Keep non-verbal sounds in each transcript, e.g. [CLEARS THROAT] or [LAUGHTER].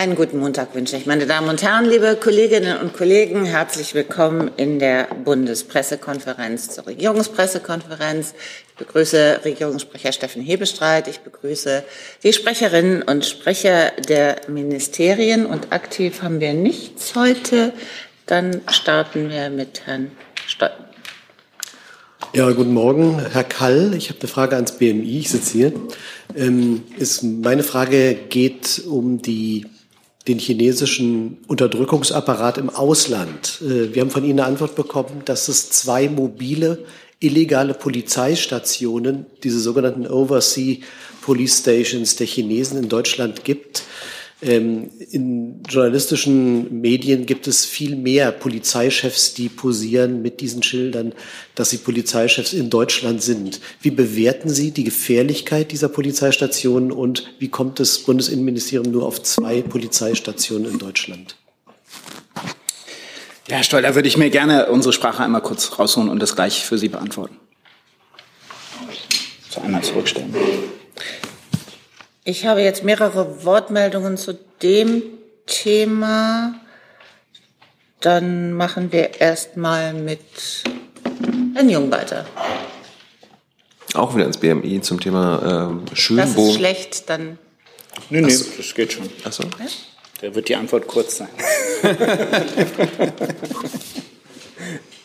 Einen guten Montag wünsche ich, meine Damen und Herren, liebe Kolleginnen und Kollegen. Herzlich willkommen in der Bundespressekonferenz zur Regierungspressekonferenz. Ich begrüße Regierungssprecher Steffen Hebestreit. Ich begrüße die Sprecherinnen und Sprecher der Ministerien. Und aktiv haben wir nichts heute. Dann starten wir mit Herrn Stolten. Ja, guten Morgen, Herr Kall. Ich habe eine Frage ans BMI. Ich sitze hier. Ähm, ist, meine Frage geht um die den chinesischen Unterdrückungsapparat im Ausland. Äh, wir haben von Ihnen eine Antwort bekommen, dass es zwei mobile illegale Polizeistationen, diese sogenannten Overseas Police Stations der Chinesen in Deutschland gibt. Ähm, in journalistischen Medien gibt es viel mehr Polizeichefs, die posieren mit diesen Schildern, dass sie Polizeichefs in Deutschland sind. Wie bewerten Sie die Gefährlichkeit dieser Polizeistationen und wie kommt das Bundesinnenministerium nur auf zwei Polizeistationen in Deutschland? Ja, Herr Stoll, da würde ich mir gerne unsere Sprache einmal kurz rausholen und das gleich für Sie beantworten. So einmal zurückstellen. Ich habe jetzt mehrere Wortmeldungen zu dem Thema. Dann machen wir erstmal mit Herrn Jung weiter. Auch wieder ins BMI zum Thema ähm, Schönbohm. Das ist schlecht, dann. Nee, nee, so. das geht schon. Ach so. Ja? Da wird die Antwort kurz sein. [LAUGHS]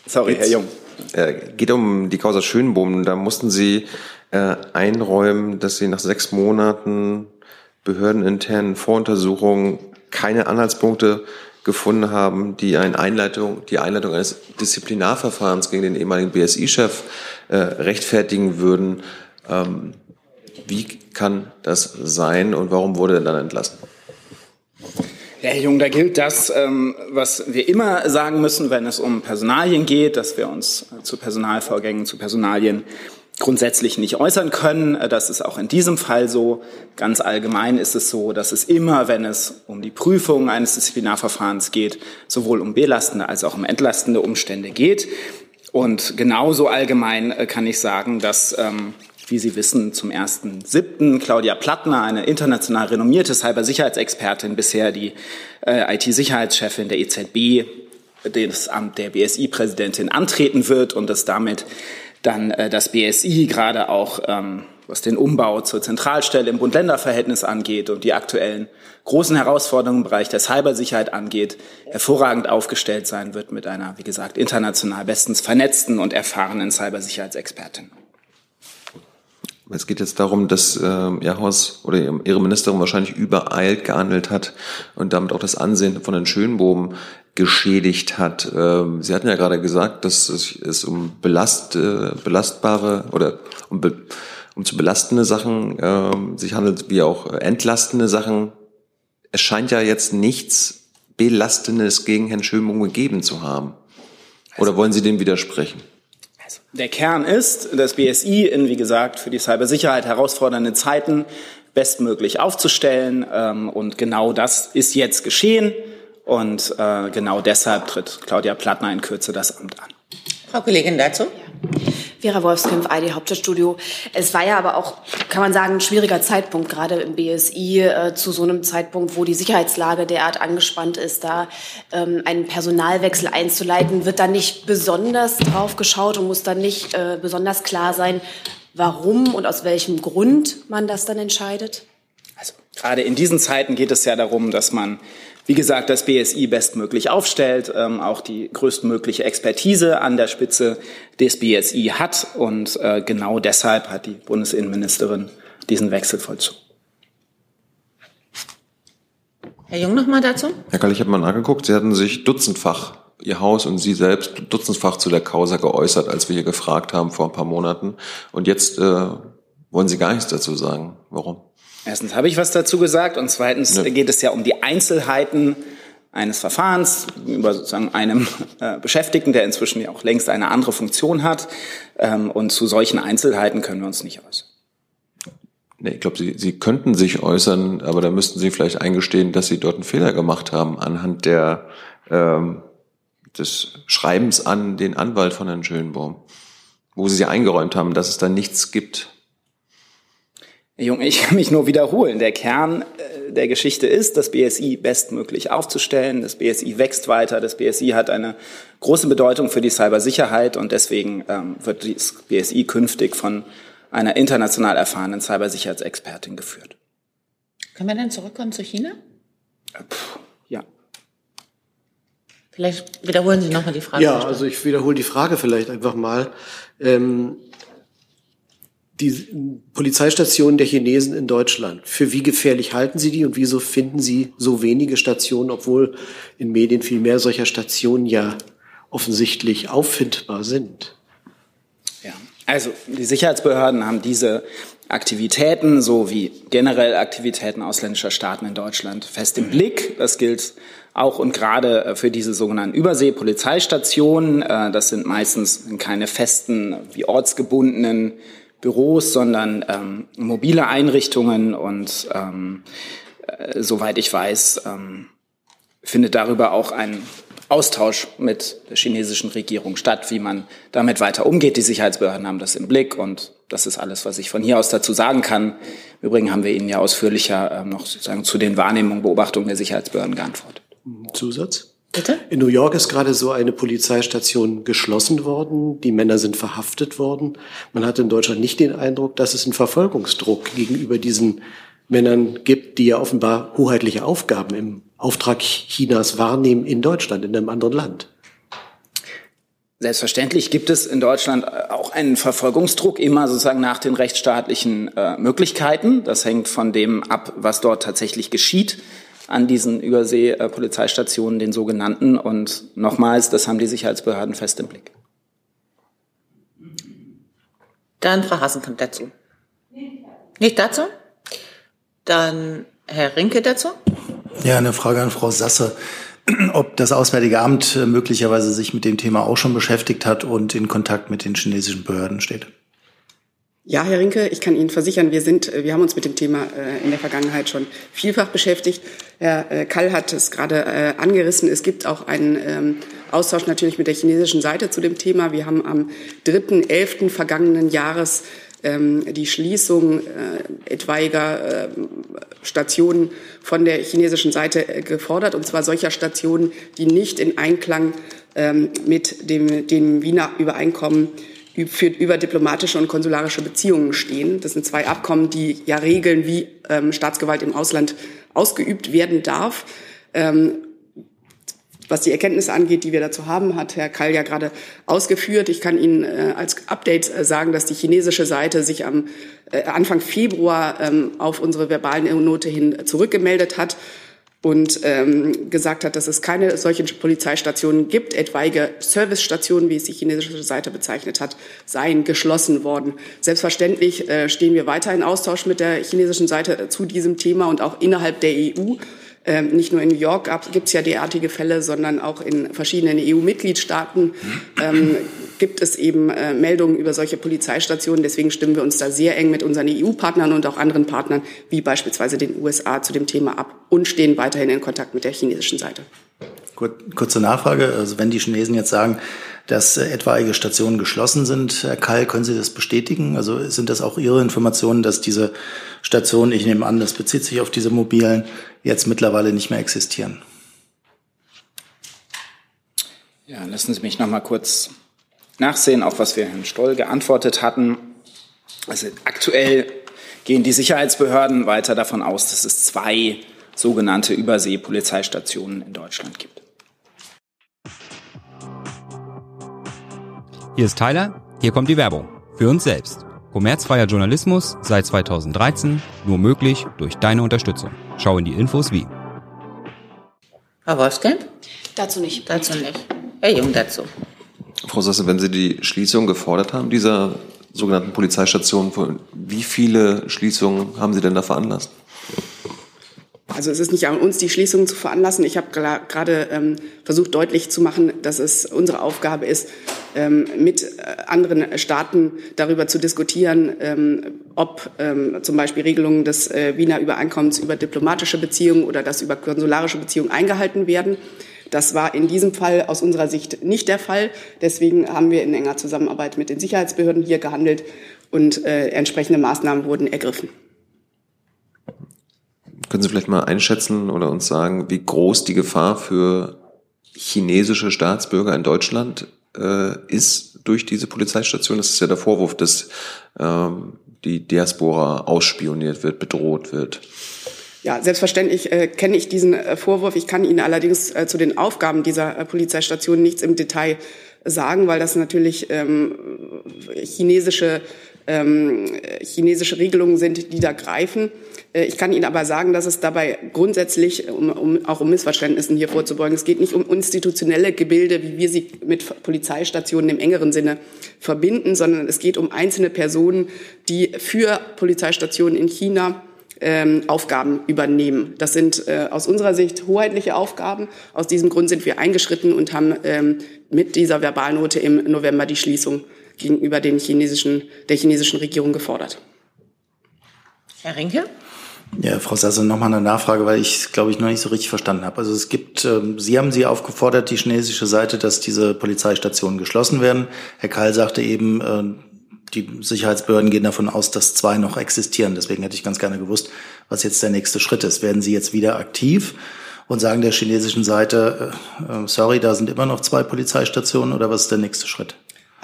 Sorry, Herr Jung. Äh, geht um die Causa Schönbohm. Da mussten Sie äh, einräumen, dass sie nach sechs Monaten behördeninternen Voruntersuchungen keine Anhaltspunkte gefunden haben, die eine Einleitung, die Einleitung eines Disziplinarverfahrens gegen den ehemaligen BSI-Chef äh, rechtfertigen würden. Ähm, wie kann das sein und warum wurde er dann entlassen? Ja, Herr Jung, da gilt das, ähm, was wir immer sagen müssen, wenn es um Personalien geht, dass wir uns zu Personalvorgängen, zu Personalien grundsätzlich nicht äußern können. Äh, das ist auch in diesem Fall so. Ganz allgemein ist es so, dass es immer, wenn es um die Prüfung eines Disziplinarverfahrens geht, sowohl um belastende als auch um entlastende Umstände geht. Und genauso allgemein äh, kann ich sagen, dass, ähm, wie Sie wissen, zum 1.7. Claudia Plattner, eine international renommierte Cybersicherheitsexpertin, bisher die äh, IT-Sicherheitschefin der EZB, das Amt der BSI-Präsidentin antreten wird und es damit dann äh, das BSI gerade auch, ähm, was den Umbau zur Zentralstelle im Bund-Länder-Verhältnis angeht und die aktuellen großen Herausforderungen im Bereich der Cybersicherheit angeht, hervorragend aufgestellt sein wird mit einer, wie gesagt, international bestens vernetzten und erfahrenen Cybersicherheitsexpertin. Es geht jetzt darum, dass äh, Ihr Haus oder Ihre Ministerin wahrscheinlich übereilt gehandelt hat und damit auch das Ansehen von den Schönbogen geschädigt hat. Ähm, Sie hatten ja gerade gesagt, dass es um belast, äh, belastbare oder um, be, um zu belastende Sachen äh, sich handelt, wie auch entlastende Sachen. Es scheint ja jetzt nichts Belastendes gegen Herrn Schönbohm gegeben zu haben. Oder wollen Sie dem widersprechen? Also, der Kern ist, das BSI in, wie gesagt, für die Cybersicherheit herausfordernde Zeiten bestmöglich aufzustellen. Ähm, und genau das ist jetzt geschehen. Und äh, genau deshalb tritt Claudia Plattner in Kürze das Amt an. Frau Kollegin dazu? Vera Wolfskämpf, ID Hauptstadtstudio. Es war ja aber auch, kann man sagen, ein schwieriger Zeitpunkt, gerade im BSI, äh, zu so einem Zeitpunkt, wo die Sicherheitslage derart angespannt ist, da ähm, einen Personalwechsel einzuleiten. Wird da nicht besonders drauf geschaut und muss dann nicht äh, besonders klar sein, warum und aus welchem Grund man das dann entscheidet? Also gerade in diesen Zeiten geht es ja darum, dass man wie gesagt, das BSI bestmöglich aufstellt, ähm, auch die größtmögliche Expertise an der Spitze des BSI hat. Und äh, genau deshalb hat die Bundesinnenministerin diesen Wechsel vollzogen. Herr Jung noch mal dazu? Herr Kall, ich habe mal nachgeguckt. Sie hatten sich dutzendfach, Ihr Haus und Sie selbst, dutzendfach zu der Causa geäußert, als wir hier gefragt haben vor ein paar Monaten. Und jetzt äh, wollen Sie gar nichts dazu sagen. Warum? Erstens habe ich was dazu gesagt und zweitens ja. geht es ja um die Einzelheiten eines Verfahrens über sozusagen einem äh, Beschäftigten, der inzwischen ja auch längst eine andere Funktion hat. Ähm, und zu solchen Einzelheiten können wir uns nicht äußern. Nee, ich glaube, Sie, Sie könnten sich äußern, aber da müssten Sie vielleicht eingestehen, dass Sie dort einen Fehler gemacht haben anhand der, ähm, des Schreibens an den Anwalt von Herrn Schönbaum, wo Sie sich eingeräumt haben, dass es da nichts gibt. Junge, ich kann mich nur wiederholen. Der Kern äh, der Geschichte ist, das BSI bestmöglich aufzustellen. Das BSI wächst weiter. Das BSI hat eine große Bedeutung für die Cybersicherheit und deswegen ähm, wird das BSI künftig von einer international erfahrenen Cybersicherheitsexpertin geführt. Können wir dann zurückkommen zu China? Äh, puh, ja. Vielleicht wiederholen Sie nochmal die Frage. Ja, also ich wiederhole die Frage vielleicht einfach mal. Ähm, die Polizeistationen der Chinesen in Deutschland. Für wie gefährlich halten Sie die und wieso finden Sie so wenige Stationen, obwohl in Medien viel mehr solcher Stationen ja offensichtlich auffindbar sind? Ja, also die Sicherheitsbehörden haben diese Aktivitäten sowie generell Aktivitäten ausländischer Staaten in Deutschland fest im Blick. Das gilt auch und gerade für diese sogenannten Überseepolizeistationen. Äh, das sind meistens keine festen, wie ortsgebundenen Büros, sondern ähm, mobile Einrichtungen und ähm, äh, soweit ich weiß, ähm, findet darüber auch ein Austausch mit der chinesischen Regierung statt, wie man damit weiter umgeht. Die Sicherheitsbehörden haben das im Blick und das ist alles, was ich von hier aus dazu sagen kann. Im Übrigen haben wir Ihnen ja ausführlicher äh, noch sozusagen zu den Wahrnehmungen, Beobachtungen der Sicherheitsbehörden geantwortet. Zusatz? Bitte? In New York ist gerade so eine Polizeistation geschlossen worden. Die Männer sind verhaftet worden. Man hat in Deutschland nicht den Eindruck, dass es einen Verfolgungsdruck gegenüber diesen Männern gibt, die ja offenbar hoheitliche Aufgaben im Auftrag Chinas wahrnehmen in Deutschland, in einem anderen Land. Selbstverständlich gibt es in Deutschland auch einen Verfolgungsdruck immer sozusagen nach den rechtsstaatlichen äh, Möglichkeiten. Das hängt von dem ab, was dort tatsächlich geschieht an diesen Übersee-Polizeistationen, den sogenannten. Und nochmals, das haben die Sicherheitsbehörden fest im Blick. Dann Frau Hasenkamp dazu. Nicht dazu? Dann Herr Rinke dazu. Ja, eine Frage an Frau Sasse. Ob das Auswärtige Amt möglicherweise sich mit dem Thema auch schon beschäftigt hat und in Kontakt mit den chinesischen Behörden steht. Ja, Herr Rinke, ich kann Ihnen versichern, wir sind, wir haben uns mit dem Thema äh, in der Vergangenheit schon vielfach beschäftigt. Herr äh, Kall hat es gerade äh, angerissen. Es gibt auch einen ähm, Austausch natürlich mit der chinesischen Seite zu dem Thema. Wir haben am 3.11. vergangenen Jahres ähm, die Schließung etwaiger Stationen von der chinesischen Seite gefordert, und zwar solcher Stationen, die nicht in Einklang ähm, mit dem, dem Wiener Übereinkommen für über diplomatische und konsularische Beziehungen stehen. Das sind zwei Abkommen, die ja regeln, wie ähm, Staatsgewalt im Ausland ausgeübt werden darf. Ähm, was die Erkenntnisse angeht, die wir dazu haben, hat Herr Kall ja gerade ausgeführt. Ich kann Ihnen äh, als Update äh, sagen, dass die chinesische Seite sich am äh, Anfang Februar ähm, auf unsere verbalen Note hin zurückgemeldet hat und ähm, gesagt hat, dass es keine solchen Polizeistationen gibt. Etwaige Servicestationen, wie es die chinesische Seite bezeichnet hat, seien geschlossen worden. Selbstverständlich äh, stehen wir weiter in Austausch mit der chinesischen Seite zu diesem Thema und auch innerhalb der EU. Ähm, nicht nur in New York gibt es ja derartige Fälle, sondern auch in verschiedenen EU-Mitgliedstaaten ähm, gibt es eben äh, Meldungen über solche Polizeistationen. Deswegen stimmen wir uns da sehr eng mit unseren EU-Partnern und auch anderen Partnern, wie beispielsweise den USA, zu dem Thema ab und stehen weiterhin in Kontakt mit der chinesischen Seite. Kurze Nachfrage. Also wenn die Chinesen jetzt sagen, dass äh, etwaige Stationen geschlossen sind, Herr Kall, können Sie das bestätigen? Also sind das auch Ihre Informationen, dass diese Stationen, ich nehme an, das bezieht sich auf diese mobilen, jetzt mittlerweile nicht mehr existieren? Ja, lassen Sie mich noch mal kurz nachsehen, auch was wir Herrn Stoll geantwortet hatten. Also aktuell gehen die Sicherheitsbehörden weiter davon aus, dass es zwei sogenannte Überseepolizeistationen in Deutschland gibt. Hier ist Tyler, hier kommt die Werbung. Für uns selbst. Kommerzfreier Journalismus seit 2013, nur möglich durch deine Unterstützung. Schau in die Infos wie. Herr Wolfskamp? Dazu nicht. Dazu nicht. Herr Jung dazu. Frau Sasse, wenn Sie die Schließung gefordert haben, dieser sogenannten Polizeistation, wie viele Schließungen haben Sie denn da veranlasst? Also es ist nicht an uns, die Schließungen zu veranlassen. Ich habe gerade ähm, versucht deutlich zu machen, dass es unsere Aufgabe ist, ähm, mit äh, anderen Staaten darüber zu diskutieren, ähm, ob ähm, zum Beispiel Regelungen des äh, Wiener Übereinkommens über diplomatische Beziehungen oder das über konsularische Beziehungen eingehalten werden. Das war in diesem Fall aus unserer Sicht nicht der Fall. Deswegen haben wir in enger Zusammenarbeit mit den Sicherheitsbehörden hier gehandelt und äh, entsprechende Maßnahmen wurden ergriffen. Können Sie vielleicht mal einschätzen oder uns sagen, wie groß die Gefahr für chinesische Staatsbürger in Deutschland äh, ist durch diese Polizeistation? Das ist ja der Vorwurf, dass ähm, die Diaspora ausspioniert wird, bedroht wird. Ja, selbstverständlich äh, kenne ich diesen äh, Vorwurf. Ich kann Ihnen allerdings äh, zu den Aufgaben dieser äh, Polizeistation nichts im Detail sagen, weil das natürlich ähm, chinesische, ähm, chinesische Regelungen sind, die da greifen. Äh, ich kann Ihnen aber sagen, dass es dabei grundsätzlich, um, um, auch um Missverständnissen hier vorzubeugen, es geht nicht um institutionelle Gebilde, wie wir sie mit Polizeistationen im engeren Sinne verbinden, sondern es geht um einzelne Personen, die für Polizeistationen in China ähm, Aufgaben übernehmen. Das sind äh, aus unserer Sicht hoheitliche Aufgaben. Aus diesem Grund sind wir eingeschritten und haben ähm, mit dieser Verbalnote im November die Schließung gegenüber den chinesischen, der chinesischen Regierung gefordert. Herr Rinke? Ja, Frau Sasse, nochmal eine Nachfrage, weil ich glaube ich noch nicht so richtig verstanden habe. Also es gibt, ähm, Sie haben Sie aufgefordert, die chinesische Seite, dass diese Polizeistationen geschlossen werden. Herr Keil sagte eben, äh, die Sicherheitsbehörden gehen davon aus, dass zwei noch existieren. Deswegen hätte ich ganz gerne gewusst, was jetzt der nächste Schritt ist. Werden Sie jetzt wieder aktiv und sagen der chinesischen Seite, äh, äh sorry, da sind immer noch zwei Polizeistationen oder was ist der nächste Schritt?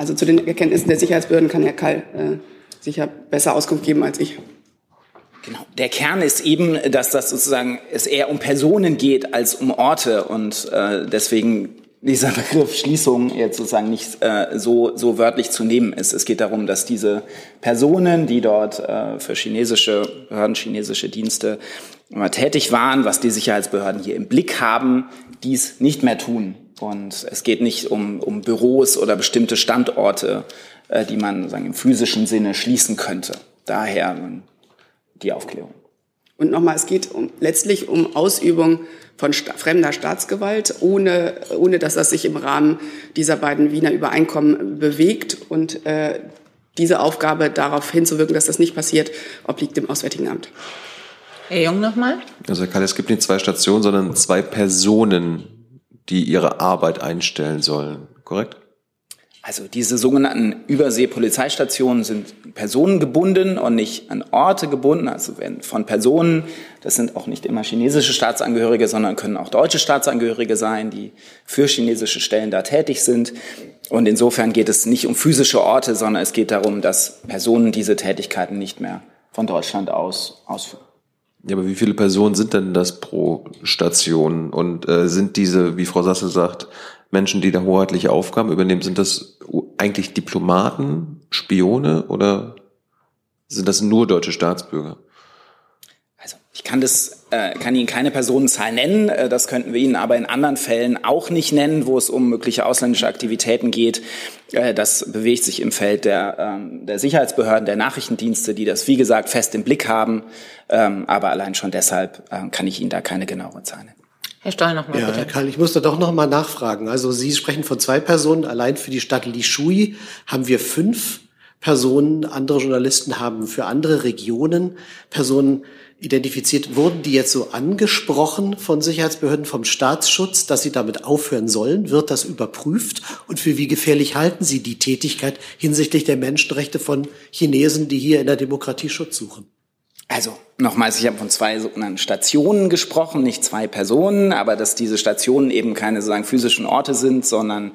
Also zu den Erkenntnissen der Sicherheitsbehörden kann Herr Kall äh, sicher besser Auskunft geben als ich. Genau. Der Kern ist eben, dass das sozusagen es eher um Personen geht als um Orte und äh, deswegen dieser [LAUGHS] Begriff Schließung jetzt sozusagen nicht äh, so, so wörtlich zu nehmen ist. Es geht darum, dass diese Personen, die dort äh, für chinesische Behörden, chinesische Dienste äh, tätig waren, was die Sicherheitsbehörden hier im Blick haben, dies nicht mehr tun. Und es geht nicht um, um Büros oder bestimmte Standorte, äh, die man sagen, im physischen Sinne schließen könnte. Daher die Aufklärung. Und nochmal, es geht um, letztlich um Ausübung von sta fremder Staatsgewalt, ohne, ohne dass das sich im Rahmen dieser beiden Wiener Übereinkommen bewegt. Und äh, diese Aufgabe, darauf hinzuwirken, dass das nicht passiert, obliegt dem Auswärtigen Amt. Herr Jung nochmal. Also Herr Kalle, es gibt nicht zwei Stationen, sondern zwei Personen, die ihre Arbeit einstellen sollen, korrekt? Also diese sogenannten Überseepolizeistationen sind personengebunden und nicht an Orte gebunden. Also werden von Personen, das sind auch nicht immer chinesische Staatsangehörige, sondern können auch deutsche Staatsangehörige sein, die für chinesische Stellen da tätig sind. Und insofern geht es nicht um physische Orte, sondern es geht darum, dass Personen diese Tätigkeiten nicht mehr von Deutschland aus ausführen. Ja, aber wie viele Personen sind denn das pro Station? Und äh, sind diese, wie Frau Sasse sagt, Menschen, die da hoheitliche Aufgaben übernehmen, sind das eigentlich Diplomaten, Spione oder sind das nur deutsche Staatsbürger? Ich kann das, äh, kann Ihnen keine Personenzahl nennen. Äh, das könnten wir Ihnen aber in anderen Fällen auch nicht nennen, wo es um mögliche ausländische Aktivitäten geht. Äh, das bewegt sich im Feld der, ähm, der Sicherheitsbehörden, der Nachrichtendienste, die das wie gesagt fest im Blick haben. Ähm, aber allein schon deshalb äh, kann ich Ihnen da keine genauere Zahl nennen. Herr Stoll noch mal ja, bitte. Herr Karl, ich muss da doch noch mal nachfragen. Also Sie sprechen von zwei Personen. Allein für die Stadt Lishui haben wir fünf Personen. Andere Journalisten haben für andere Regionen Personen identifiziert. Wurden die jetzt so angesprochen von Sicherheitsbehörden vom Staatsschutz, dass sie damit aufhören sollen? Wird das überprüft? Und für wie gefährlich halten Sie die Tätigkeit hinsichtlich der Menschenrechte von Chinesen, die hier in der Demokratie Schutz suchen? Also nochmals, ich habe von zwei sogenannten Stationen gesprochen, nicht zwei Personen, aber dass diese Stationen eben keine sozusagen physischen Orte sind, sondern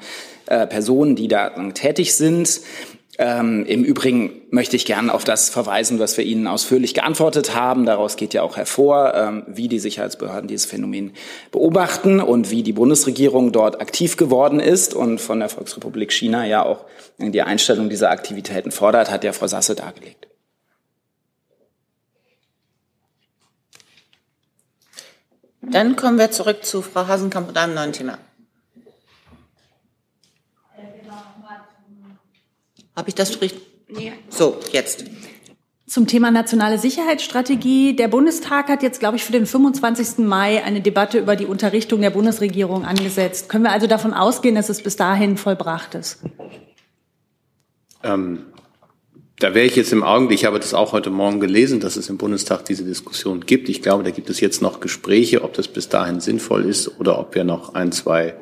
äh, Personen, die da tätig sind. Ähm, Im Übrigen möchte ich gerne auf das verweisen, was wir Ihnen ausführlich geantwortet haben. Daraus geht ja auch hervor, ähm, wie die Sicherheitsbehörden dieses Phänomen beobachten und wie die Bundesregierung dort aktiv geworden ist und von der Volksrepublik China ja auch die Einstellung dieser Aktivitäten fordert, hat ja Frau Sasse dargelegt. Dann kommen wir zurück zu Frau Hasenkamp und einem neuen Thema. Habe ich das richtig? So, jetzt. Zum Thema nationale Sicherheitsstrategie. Der Bundestag hat jetzt, glaube ich, für den 25. Mai eine Debatte über die Unterrichtung der Bundesregierung angesetzt. Können wir also davon ausgehen, dass es bis dahin vollbracht ist? Ähm, da wäre ich jetzt im Augenblick, ich habe das auch heute Morgen gelesen, dass es im Bundestag diese Diskussion gibt. Ich glaube, da gibt es jetzt noch Gespräche, ob das bis dahin sinnvoll ist oder ob wir noch ein, zwei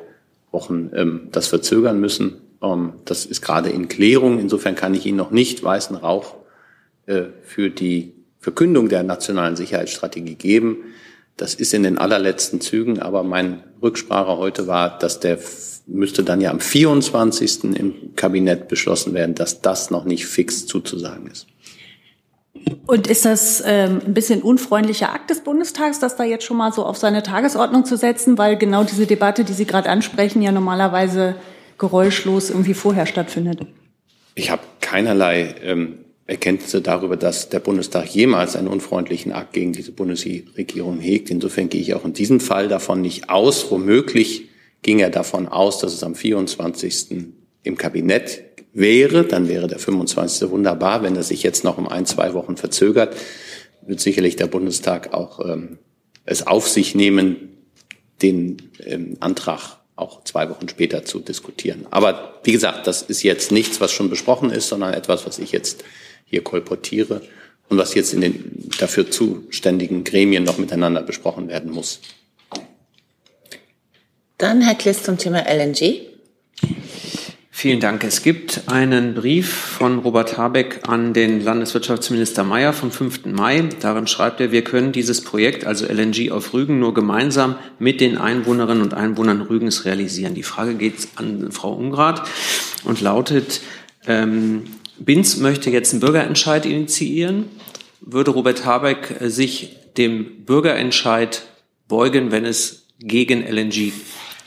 Wochen ähm, das verzögern müssen. Ähm, das ist gerade in Klärung. Insofern kann ich Ihnen noch nicht weißen Rauch äh, für die Verkündung der nationalen Sicherheitsstrategie geben. Das ist in den allerletzten Zügen, aber mein Rücksprache heute war, dass der müsste dann ja am 24. im Kabinett beschlossen werden, dass das noch nicht fix zuzusagen ist. Und ist das ähm, ein bisschen unfreundlicher Akt des Bundestags, das da jetzt schon mal so auf seine Tagesordnung zu setzen, weil genau diese Debatte, die Sie gerade ansprechen, ja normalerweise geräuschlos irgendwie vorher stattfindet? Ich habe keinerlei ähm, Erkenntnisse darüber, dass der Bundestag jemals einen unfreundlichen Akt gegen diese Bundesregierung hegt. Insofern gehe ich auch in diesem Fall davon nicht aus. Womöglich ging er davon aus, dass es am 24. im Kabinett wäre. Dann wäre der 25. wunderbar. Wenn er sich jetzt noch um ein, zwei Wochen verzögert, wird sicherlich der Bundestag auch ähm, es auf sich nehmen, den ähm, Antrag auch zwei Wochen später zu diskutieren. Aber wie gesagt, das ist jetzt nichts, was schon besprochen ist, sondern etwas, was ich jetzt hier kolportiere und was jetzt in den dafür zuständigen Gremien noch miteinander besprochen werden muss. Dann Herr Kliss zum Thema LNG. Vielen Dank. Es gibt einen Brief von Robert Habeck an den Landeswirtschaftsminister Mayer vom 5. Mai. Darin schreibt er, wir können dieses Projekt, also LNG auf Rügen, nur gemeinsam mit den Einwohnerinnen und Einwohnern Rügens realisieren. Die Frage geht an Frau Ungrath und lautet, ähm, Binz möchte jetzt einen Bürgerentscheid initiieren. Würde Robert Habeck sich dem Bürgerentscheid beugen, wenn es gegen LNG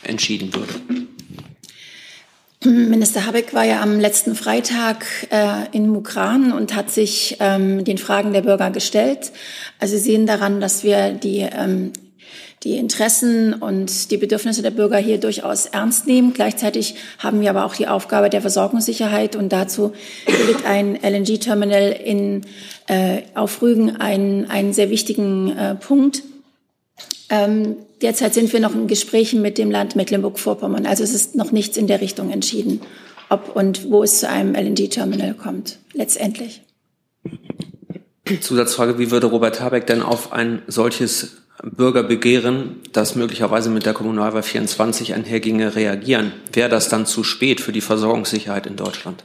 entschieden würde? [CLEARS THROAT] Minister Habeck war ja am letzten Freitag äh, in Mukran und hat sich ähm, den Fragen der Bürger gestellt. Also Sie sehen daran, dass wir die, ähm, die Interessen und die Bedürfnisse der Bürger hier durchaus ernst nehmen. Gleichzeitig haben wir aber auch die Aufgabe der Versorgungssicherheit und dazu bildet ein LNG-Terminal in äh, auf Rügen einen, einen sehr wichtigen äh, Punkt. Ähm, derzeit sind wir noch in Gesprächen mit dem Land Mecklenburg-Vorpommern. Also es ist noch nichts in der Richtung entschieden, ob und wo es zu einem LNG-Terminal kommt, letztendlich. Zusatzfrage, wie würde Robert Habeck denn auf ein solches Bürgerbegehren, das möglicherweise mit der Kommunalwahl 24 einherginge, reagieren? Wäre das dann zu spät für die Versorgungssicherheit in Deutschland?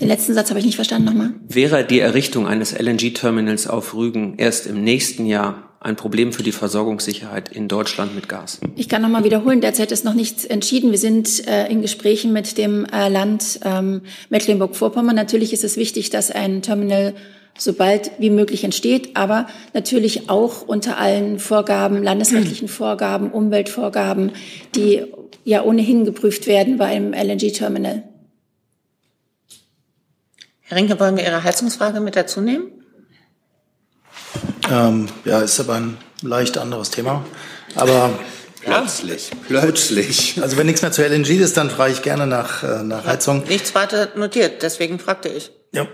Den letzten Satz habe ich nicht verstanden nochmal. Wäre die Errichtung eines LNG-Terminals auf Rügen erst im nächsten Jahr ein Problem für die Versorgungssicherheit in Deutschland mit Gas? Ich kann noch mal wiederholen, derzeit ist noch nichts entschieden. Wir sind äh, in Gesprächen mit dem äh, Land ähm, Mecklenburg-Vorpommern. Natürlich ist es wichtig, dass ein Terminal sobald wie möglich entsteht, aber natürlich auch unter allen Vorgaben, landesrechtlichen Vorgaben, Umweltvorgaben, die ja ohnehin geprüft werden beim LNG-Terminal. Herr Rinke, wollen wir Ihre Heizungsfrage mit dazu nehmen? Ähm, ja, ist aber ein leicht anderes Thema. Aber plötzlich, plötzlich. Also wenn nichts mehr zu LNG ist, dann frage ich gerne nach, äh, nach Heizung. Nichts weiter notiert, deswegen fragte ich. Ja.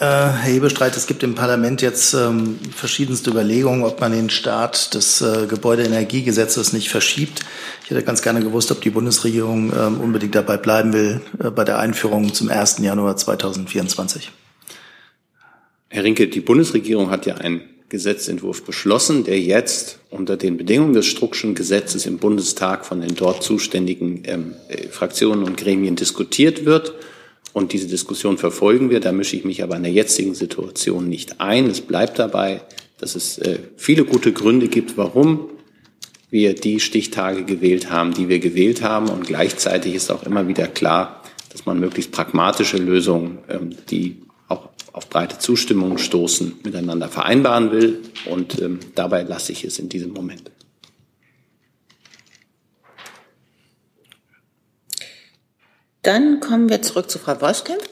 Äh, Herr Hebestreit, es gibt im Parlament jetzt ähm, verschiedenste Überlegungen, ob man den Start des äh, Gebäudeenergiegesetzes nicht verschiebt. Ich hätte ganz gerne gewusst, ob die Bundesregierung ähm, unbedingt dabei bleiben will äh, bei der Einführung zum 1. Januar 2024. Herr Rinke, die Bundesregierung hat ja einen Gesetzentwurf beschlossen, der jetzt unter den Bedingungen des Struckschen Gesetzes im Bundestag von den dort zuständigen ähm, äh, Fraktionen und Gremien diskutiert wird. Und diese Diskussion verfolgen wir. Da mische ich mich aber in der jetzigen Situation nicht ein. Es bleibt dabei, dass es äh, viele gute Gründe gibt, warum wir die Stichtage gewählt haben, die wir gewählt haben. Und gleichzeitig ist auch immer wieder klar, dass man möglichst pragmatische Lösungen, ähm, die auch auf breite Zustimmung stoßen, miteinander vereinbaren will. Und ähm, dabei lasse ich es in diesem Moment. Dann kommen wir zurück zu Frau Wolfskamp.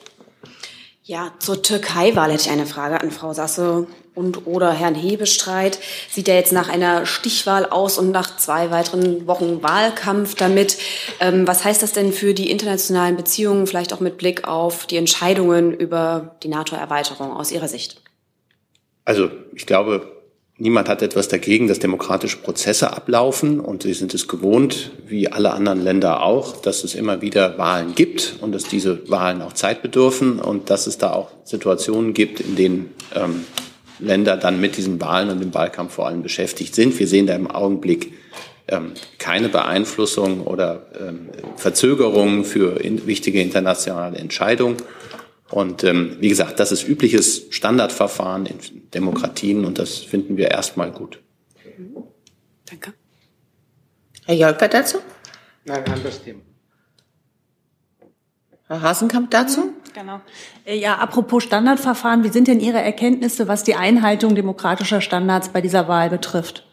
Ja, zur Türkei-Wahl hätte ich eine Frage an Frau Sasse und oder Herrn Hebestreit. Sieht ja jetzt nach einer Stichwahl aus und nach zwei weiteren Wochen Wahlkampf damit. Ähm, was heißt das denn für die internationalen Beziehungen, vielleicht auch mit Blick auf die Entscheidungen über die NATO-Erweiterung aus Ihrer Sicht? Also ich glaube, Niemand hat etwas dagegen, dass demokratische Prozesse ablaufen und sie sind es gewohnt, wie alle anderen Länder auch, dass es immer wieder Wahlen gibt und dass diese Wahlen auch Zeit bedürfen und dass es da auch Situationen gibt, in denen ähm, Länder dann mit diesen Wahlen und dem Wahlkampf vor allem beschäftigt sind. Wir sehen da im Augenblick ähm, keine Beeinflussung oder ähm, Verzögerungen für in, wichtige internationale Entscheidungen. Und ähm, wie gesagt, das ist übliches Standardverfahren in Demokratien und das finden wir erstmal gut. Danke. Herr Jolper dazu? Nein, anderes Thema. Herr Hasenkamp dazu? Genau. Äh, ja, apropos Standardverfahren, wie sind denn Ihre Erkenntnisse, was die Einhaltung demokratischer Standards bei dieser Wahl betrifft?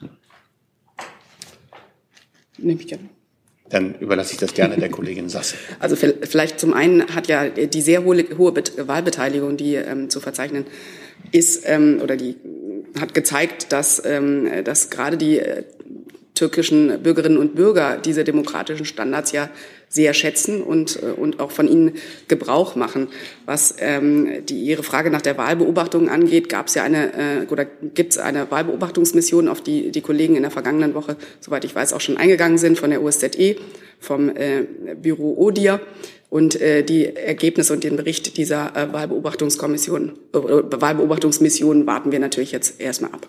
Nehme ich gerne. Dann überlasse ich das gerne der Kollegin Sasse. [LAUGHS] Also vielleicht zum einen hat ja die sehr hohe, hohe Wahlbeteiligung, die ähm, zu verzeichnen ist, ähm, oder die hat gezeigt, dass, ähm, dass gerade die äh, türkischen Bürgerinnen und Bürger diese demokratischen Standards ja sehr schätzen und, äh, und auch von ihnen Gebrauch machen. Was ähm, die, Ihre Frage nach der Wahlbeobachtung angeht, gab es ja eine äh, oder gibt es eine Wahlbeobachtungsmission, auf die die Kollegen in der vergangenen Woche, soweit ich weiß, auch schon eingegangen sind von der OSZE, vom äh, Büro ODIR. Und äh, die Ergebnisse und den Bericht dieser äh, Wahlbeobachtungskommission, äh, Wahlbeobachtungsmission warten wir natürlich jetzt erstmal ab.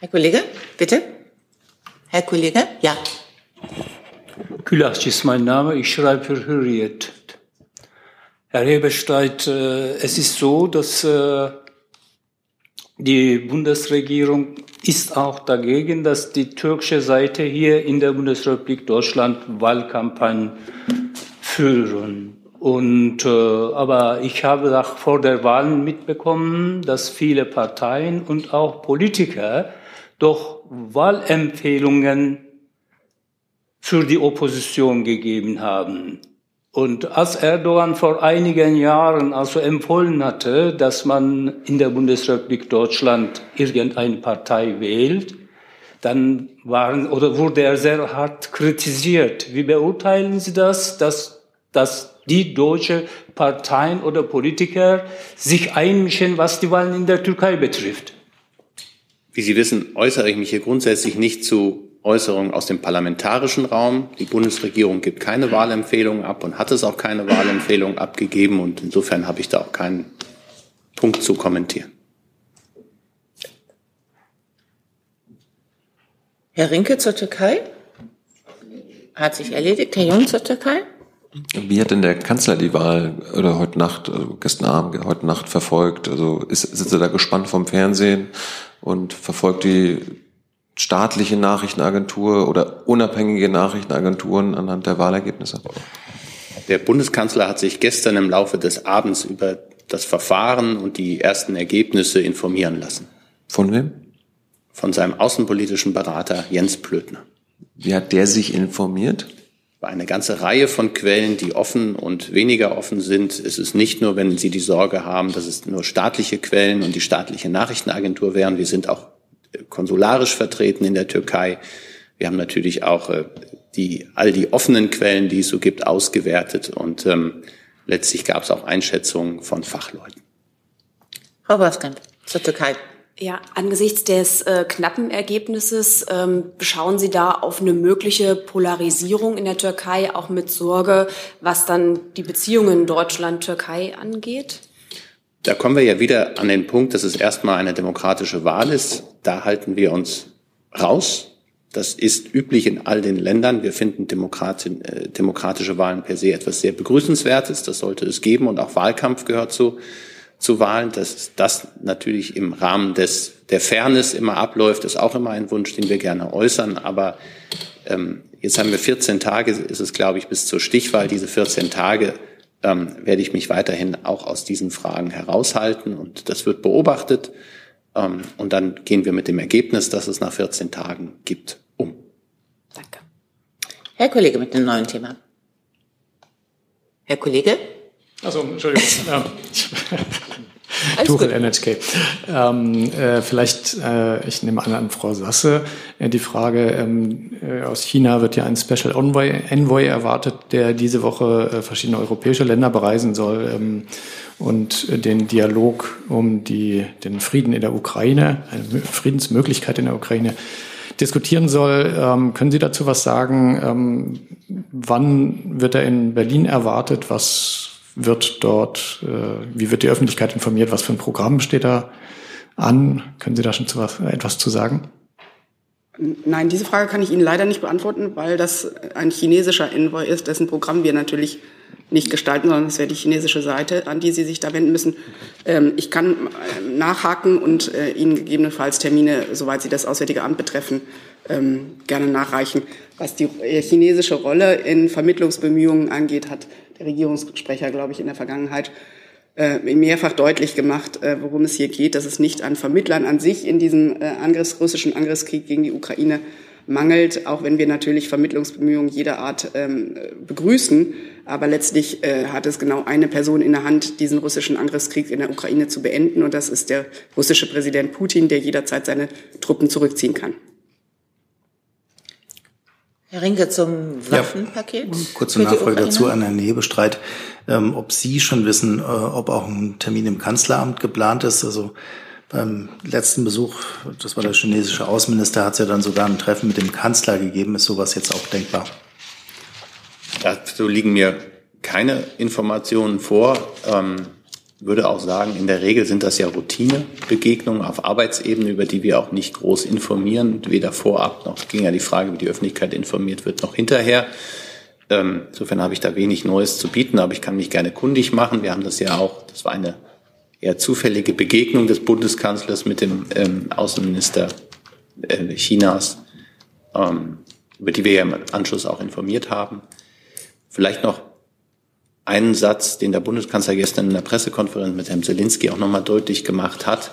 Herr Kollege, bitte. Herr Kollege, ja. Külahçı ist mein Name, ich schreibe für Hürriyet. Herr Heberstreit, äh, es ist so, dass äh, die Bundesregierung ist auch dagegen, dass die türkische Seite hier in der Bundesrepublik Deutschland Wahlkampagnen führen. Und, äh, aber ich habe auch vor der Wahl mitbekommen, dass viele Parteien und auch Politiker doch Wahlempfehlungen für die Opposition gegeben haben. Und als Erdogan vor einigen Jahren also empfohlen hatte, dass man in der Bundesrepublik Deutschland irgendeine Partei wählt, dann waren oder wurde er sehr hart kritisiert. Wie beurteilen Sie das, dass, dass die deutsche Parteien oder Politiker sich einmischen, was die Wahlen in der Türkei betrifft? Wie Sie wissen, äußere ich mich hier grundsätzlich nicht zu Äußerungen aus dem parlamentarischen Raum. Die Bundesregierung gibt keine Wahlempfehlungen ab und hat es auch keine Wahlempfehlung abgegeben. Und insofern habe ich da auch keinen Punkt zu kommentieren. Herr Rinke zur Türkei? Hat sich erledigt. Herr Jung zur Türkei? Wie hat denn der Kanzler die Wahl oder heute Nacht, also gestern Abend, heute Nacht verfolgt? Also ist, sitzt er da gespannt vom Fernsehen und verfolgt die staatliche Nachrichtenagentur oder unabhängige Nachrichtenagenturen anhand der Wahlergebnisse? Der Bundeskanzler hat sich gestern im Laufe des Abends über das Verfahren und die ersten Ergebnisse informieren lassen. Von wem? Von seinem außenpolitischen Berater Jens Plötner. Wie hat der sich informiert? Bei einer ganze Reihe von Quellen, die offen und weniger offen sind. Es ist nicht nur, wenn Sie die Sorge haben, dass es nur staatliche Quellen und die staatliche Nachrichtenagentur wären. Wir sind auch konsularisch vertreten in der Türkei. Wir haben natürlich auch äh, die, all die offenen Quellen, die es so gibt, ausgewertet und ähm, letztlich gab es auch Einschätzungen von Fachleuten. Frau Boskamp zur Türkei. Ja, angesichts des äh, knappen Ergebnisses ähm, schauen Sie da auf eine mögliche Polarisierung in der Türkei, auch mit Sorge, was dann die Beziehungen Deutschland-Türkei angeht? Da kommen wir ja wieder an den Punkt, dass es erstmal eine demokratische Wahl ist. Da halten wir uns raus. Das ist üblich in all den Ländern. Wir finden äh, demokratische Wahlen per se etwas sehr Begrüßenswertes. Das sollte es geben und auch Wahlkampf gehört zu, zu Wahlen. Dass das natürlich im Rahmen des, der Fairness immer abläuft, ist auch immer ein Wunsch, den wir gerne äußern. Aber ähm, jetzt haben wir 14 Tage, ist es, glaube ich, bis zur Stichwahl. Diese 14 Tage ähm, werde ich mich weiterhin auch aus diesen Fragen heraushalten und das wird beobachtet. Ähm, und dann gehen wir mit dem Ergebnis, das es nach 14 Tagen gibt, um. Danke. Herr Kollege mit dem neuen Thema. Herr Kollege? Also, Entschuldigung. [LAUGHS] Tuchel NHK. Ähm, äh, vielleicht, äh, ich nehme an an Frau Sasse, äh, die Frage, ähm, äh, aus China wird ja ein Special Envoy, Envoy erwartet, der diese Woche äh, verschiedene europäische Länder bereisen soll ähm, und den Dialog um die, den Frieden in der Ukraine, eine Friedensmöglichkeit in der Ukraine diskutieren soll. Ähm, können Sie dazu was sagen? Ähm, wann wird er in Berlin erwartet? Was wird dort, äh, wie wird die Öffentlichkeit informiert, was für ein Programm steht da an? Können Sie da schon zu was, etwas zu sagen? Nein, diese Frage kann ich Ihnen leider nicht beantworten, weil das ein chinesischer Envoy ist, dessen Programm wir natürlich nicht gestalten, sondern es wäre die chinesische Seite, an die Sie sich da wenden müssen. Ähm, ich kann äh, nachhaken und äh, Ihnen gegebenenfalls Termine, soweit Sie das Auswärtige Amt betreffen, ähm, gerne nachreichen. Was die äh, chinesische Rolle in Vermittlungsbemühungen angeht, hat Regierungssprecher, glaube ich, in der Vergangenheit mehrfach deutlich gemacht, worum es hier geht, dass es nicht an Vermittlern an sich in diesem Angriffs, russischen Angriffskrieg gegen die Ukraine mangelt, auch wenn wir natürlich Vermittlungsbemühungen jeder Art ähm, begrüßen. Aber letztlich äh, hat es genau eine Person in der Hand, diesen russischen Angriffskrieg in der Ukraine zu beenden. Und das ist der russische Präsident Putin, der jederzeit seine Truppen zurückziehen kann. Herr Rinke zum Waffenpaket. Ja, kurze Nachfrage dazu an Herrn Hebestreit. Ähm, ob Sie schon wissen, äh, ob auch ein Termin im Kanzleramt geplant ist. Also beim letzten Besuch, das war der chinesische Außenminister, hat es ja dann sogar ein Treffen mit dem Kanzler gegeben. Ist sowas jetzt auch denkbar? Dazu liegen mir keine Informationen vor. Ähm, würde auch sagen, in der Regel sind das ja Routinebegegnungen auf Arbeitsebene, über die wir auch nicht groß informieren, weder vorab noch ging ja die Frage, wie die Öffentlichkeit informiert wird, noch hinterher. Ähm, insofern habe ich da wenig Neues zu bieten, aber ich kann mich gerne kundig machen. Wir haben das ja auch, das war eine eher zufällige Begegnung des Bundeskanzlers mit dem ähm, Außenminister äh, Chinas, ähm, über die wir ja im Anschluss auch informiert haben. Vielleicht noch einen Satz, den der Bundeskanzler gestern in der Pressekonferenz mit Herrn Zelensky auch nochmal deutlich gemacht hat.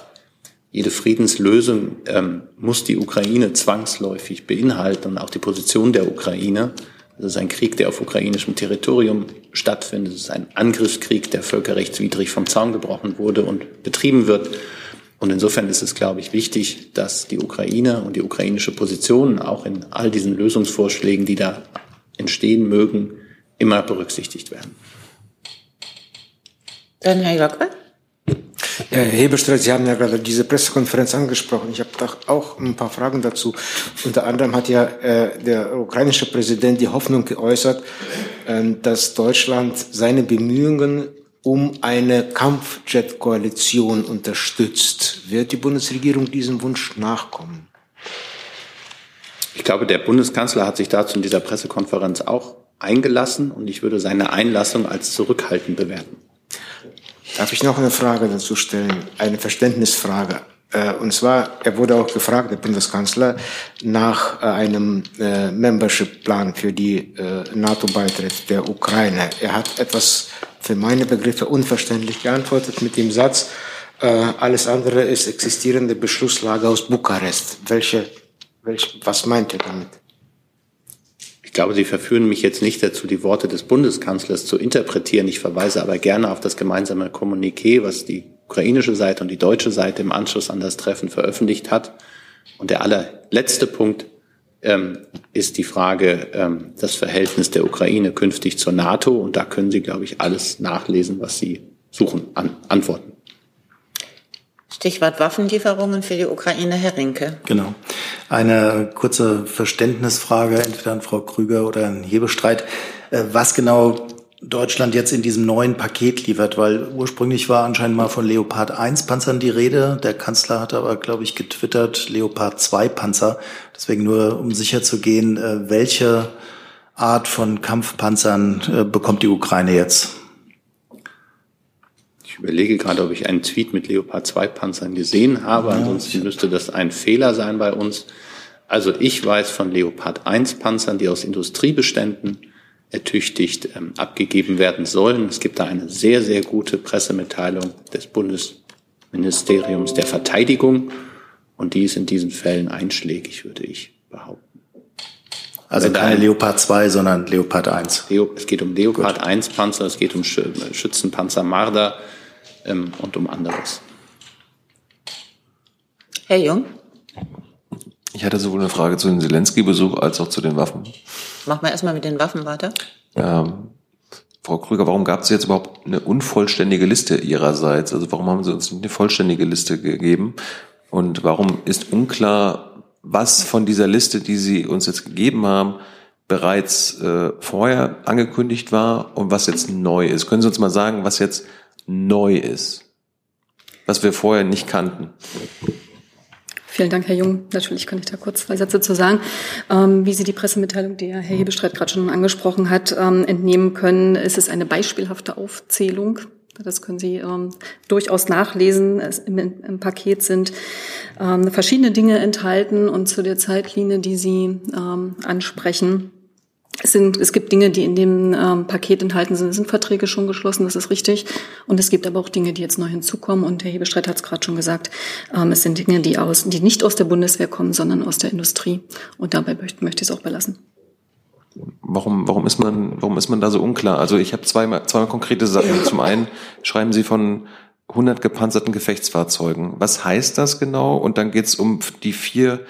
Jede Friedenslösung ähm, muss die Ukraine zwangsläufig beinhalten und auch die Position der Ukraine. Es ist ein Krieg, der auf ukrainischem Territorium stattfindet. Es ist ein Angriffskrieg, der völkerrechtswidrig vom Zaun gebrochen wurde und betrieben wird. Und insofern ist es, glaube ich, wichtig, dass die Ukraine und die ukrainische Position auch in all diesen Lösungsvorschlägen, die da entstehen mögen, immer berücksichtigt werden. Dann Herr Jocke. Herr Hebestreit, Sie haben ja gerade diese Pressekonferenz angesprochen. Ich habe auch ein paar Fragen dazu. Unter anderem hat ja äh, der ukrainische Präsident die Hoffnung geäußert, äh, dass Deutschland seine Bemühungen um eine Kampfjet-Koalition unterstützt. Wird die Bundesregierung diesem Wunsch nachkommen? Ich glaube, der Bundeskanzler hat sich dazu in dieser Pressekonferenz auch eingelassen und ich würde seine Einlassung als zurückhaltend bewerten. Darf ich noch eine Frage dazu stellen? Eine Verständnisfrage. Äh, und zwar, er wurde auch gefragt, der Bundeskanzler, nach äh, einem äh, Membership-Plan für die NATO-Beitritt der Ukraine. Er hat etwas für meine Begriffe unverständlich geantwortet mit dem Satz, alles andere ist existierende Beschlusslage aus Bukarest. Welche, welche, was meint er damit? Glaube, Sie verführen mich jetzt nicht dazu, die Worte des Bundeskanzlers zu interpretieren. Ich verweise aber gerne auf das gemeinsame Kommuniqué, was die ukrainische Seite und die deutsche Seite im Anschluss an das Treffen veröffentlicht hat. Und der allerletzte Punkt ähm, ist die Frage, ähm, das Verhältnis der Ukraine künftig zur NATO. Und da können Sie, glaube ich, alles nachlesen, was Sie suchen an Antworten. Stichwort Waffenlieferungen für die Ukraine, Herr Rinke. Genau. Eine kurze Verständnisfrage, entweder an Frau Krüger oder an Hebestreit. Äh, was genau Deutschland jetzt in diesem neuen Paket liefert, weil ursprünglich war anscheinend mal von Leopard 1 Panzern die Rede. Der Kanzler hat aber, glaube ich, getwittert Leopard 2 Panzer. Deswegen nur, um sicher zu gehen, äh, welche Art von Kampfpanzern äh, bekommt die Ukraine jetzt? Ich überlege gerade, ob ich einen Tweet mit Leopard 2 Panzern gesehen habe. Ansonsten müsste das ein Fehler sein bei uns. Also ich weiß von Leopard 1 Panzern, die aus Industriebeständen ertüchtigt ähm, abgegeben werden sollen. Es gibt da eine sehr, sehr gute Pressemitteilung des Bundesministeriums der Verteidigung und die ist in diesen Fällen einschlägig, würde ich behaupten. Also keine Leopard 2, sondern Leopard 1. Leo, es geht um Leopard Gut. 1 Panzer, es geht um Schützenpanzer Marder ähm, und um anderes. Herr Jung? Ich hatte sowohl eine Frage zu dem Zelensky-Besuch als auch zu den Waffen. Machen wir erstmal mit den Waffen weiter. Ähm, Frau Krüger, warum gab es jetzt überhaupt eine unvollständige Liste Ihrerseits? Also warum haben Sie uns nicht eine vollständige Liste gegeben? Und warum ist unklar, was von dieser Liste, die Sie uns jetzt gegeben haben, bereits äh, vorher angekündigt war und was jetzt neu ist? Können Sie uns mal sagen, was jetzt neu ist, was wir vorher nicht kannten. Vielen Dank, Herr Jung. Natürlich kann ich da kurz zwei Sätze zu sagen. Ähm, wie Sie die Pressemitteilung, die Herr Hebestreit gerade schon angesprochen hat, ähm, entnehmen können, ist es eine beispielhafte Aufzählung. Das können Sie ähm, durchaus nachlesen. Es, im, im, Paket sind ähm, verschiedene Dinge enthalten und zu der Zeitlinie, die Sie ähm, ansprechen, es, sind, es gibt Dinge, die in dem ähm, Paket enthalten sind. Es sind Verträge schon geschlossen, das ist richtig. Und es gibt aber auch Dinge, die jetzt neu hinzukommen. Und Herr Hebestreit hat es gerade schon gesagt. Ähm, es sind Dinge, die, aus, die nicht aus der Bundeswehr kommen, sondern aus der Industrie. Und dabei möchte, möchte ich es auch belassen. Warum, warum, ist man, warum ist man da so unklar? Also ich habe zweimal, zweimal konkrete Sachen. [LAUGHS] Zum einen schreiben Sie von 100 gepanzerten Gefechtsfahrzeugen. Was heißt das genau? Und dann geht es um die vier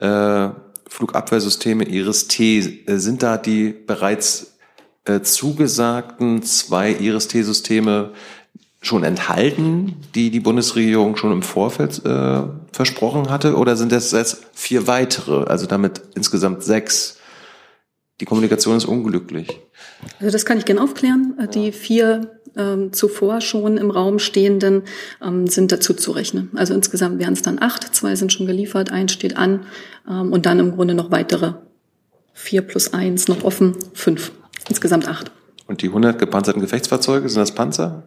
äh, Flugabwehrsysteme Iris-T, äh, sind da die bereits äh, zugesagten zwei Iris-T-Systeme schon enthalten, die die Bundesregierung schon im Vorfeld äh, versprochen hatte, oder sind das jetzt vier weitere, also damit insgesamt sechs? Die Kommunikation ist unglücklich. Also das kann ich gerne aufklären. Die vier ähm, zuvor schon im Raum stehenden ähm, sind dazu zu rechnen. Also insgesamt wären es dann acht, zwei sind schon geliefert, eins steht an ähm, und dann im Grunde noch weitere vier plus eins noch offen, fünf. Insgesamt acht. Und die 100 gepanzerten Gefechtsfahrzeuge, sind das Panzer?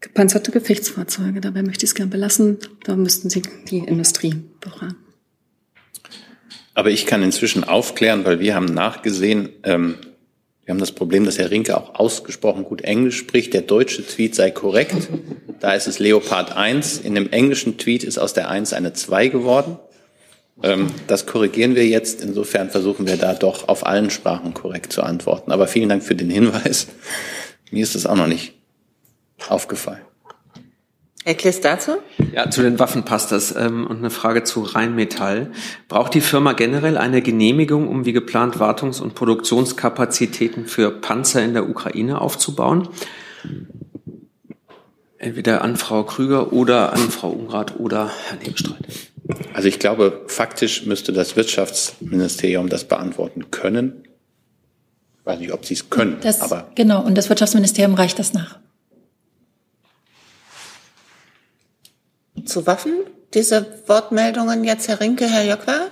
Gepanzerte Gefechtsfahrzeuge, dabei möchte ich es gern belassen. Da müssten Sie die Industrie beraten. Aber ich kann inzwischen aufklären, weil wir haben nachgesehen, ähm, wir haben das Problem, dass Herr Rinke auch ausgesprochen gut Englisch spricht. Der deutsche Tweet sei korrekt. [LAUGHS] Da ist es Leopard 1. In dem englischen Tweet ist aus der 1 eine 2 geworden. Ähm, das korrigieren wir jetzt. Insofern versuchen wir da doch auf allen Sprachen korrekt zu antworten. Aber vielen Dank für den Hinweis. Mir ist das auch noch nicht aufgefallen. Erklärst dazu? Ja, zu den Waffen passt das. Ähm, und eine Frage zu Rheinmetall. Braucht die Firma generell eine Genehmigung, um wie geplant Wartungs- und Produktionskapazitäten für Panzer in der Ukraine aufzubauen? Entweder an Frau Krüger oder an Frau Unrath oder Herrn Hebestreit. Also ich glaube, faktisch müsste das Wirtschaftsministerium das beantworten können. Ich weiß nicht, ob sie es können, das, aber. Genau, und das Wirtschaftsministerium reicht das nach. Zu Waffen? Diese Wortmeldungen jetzt, Herr Rinke, Herr Jöckler?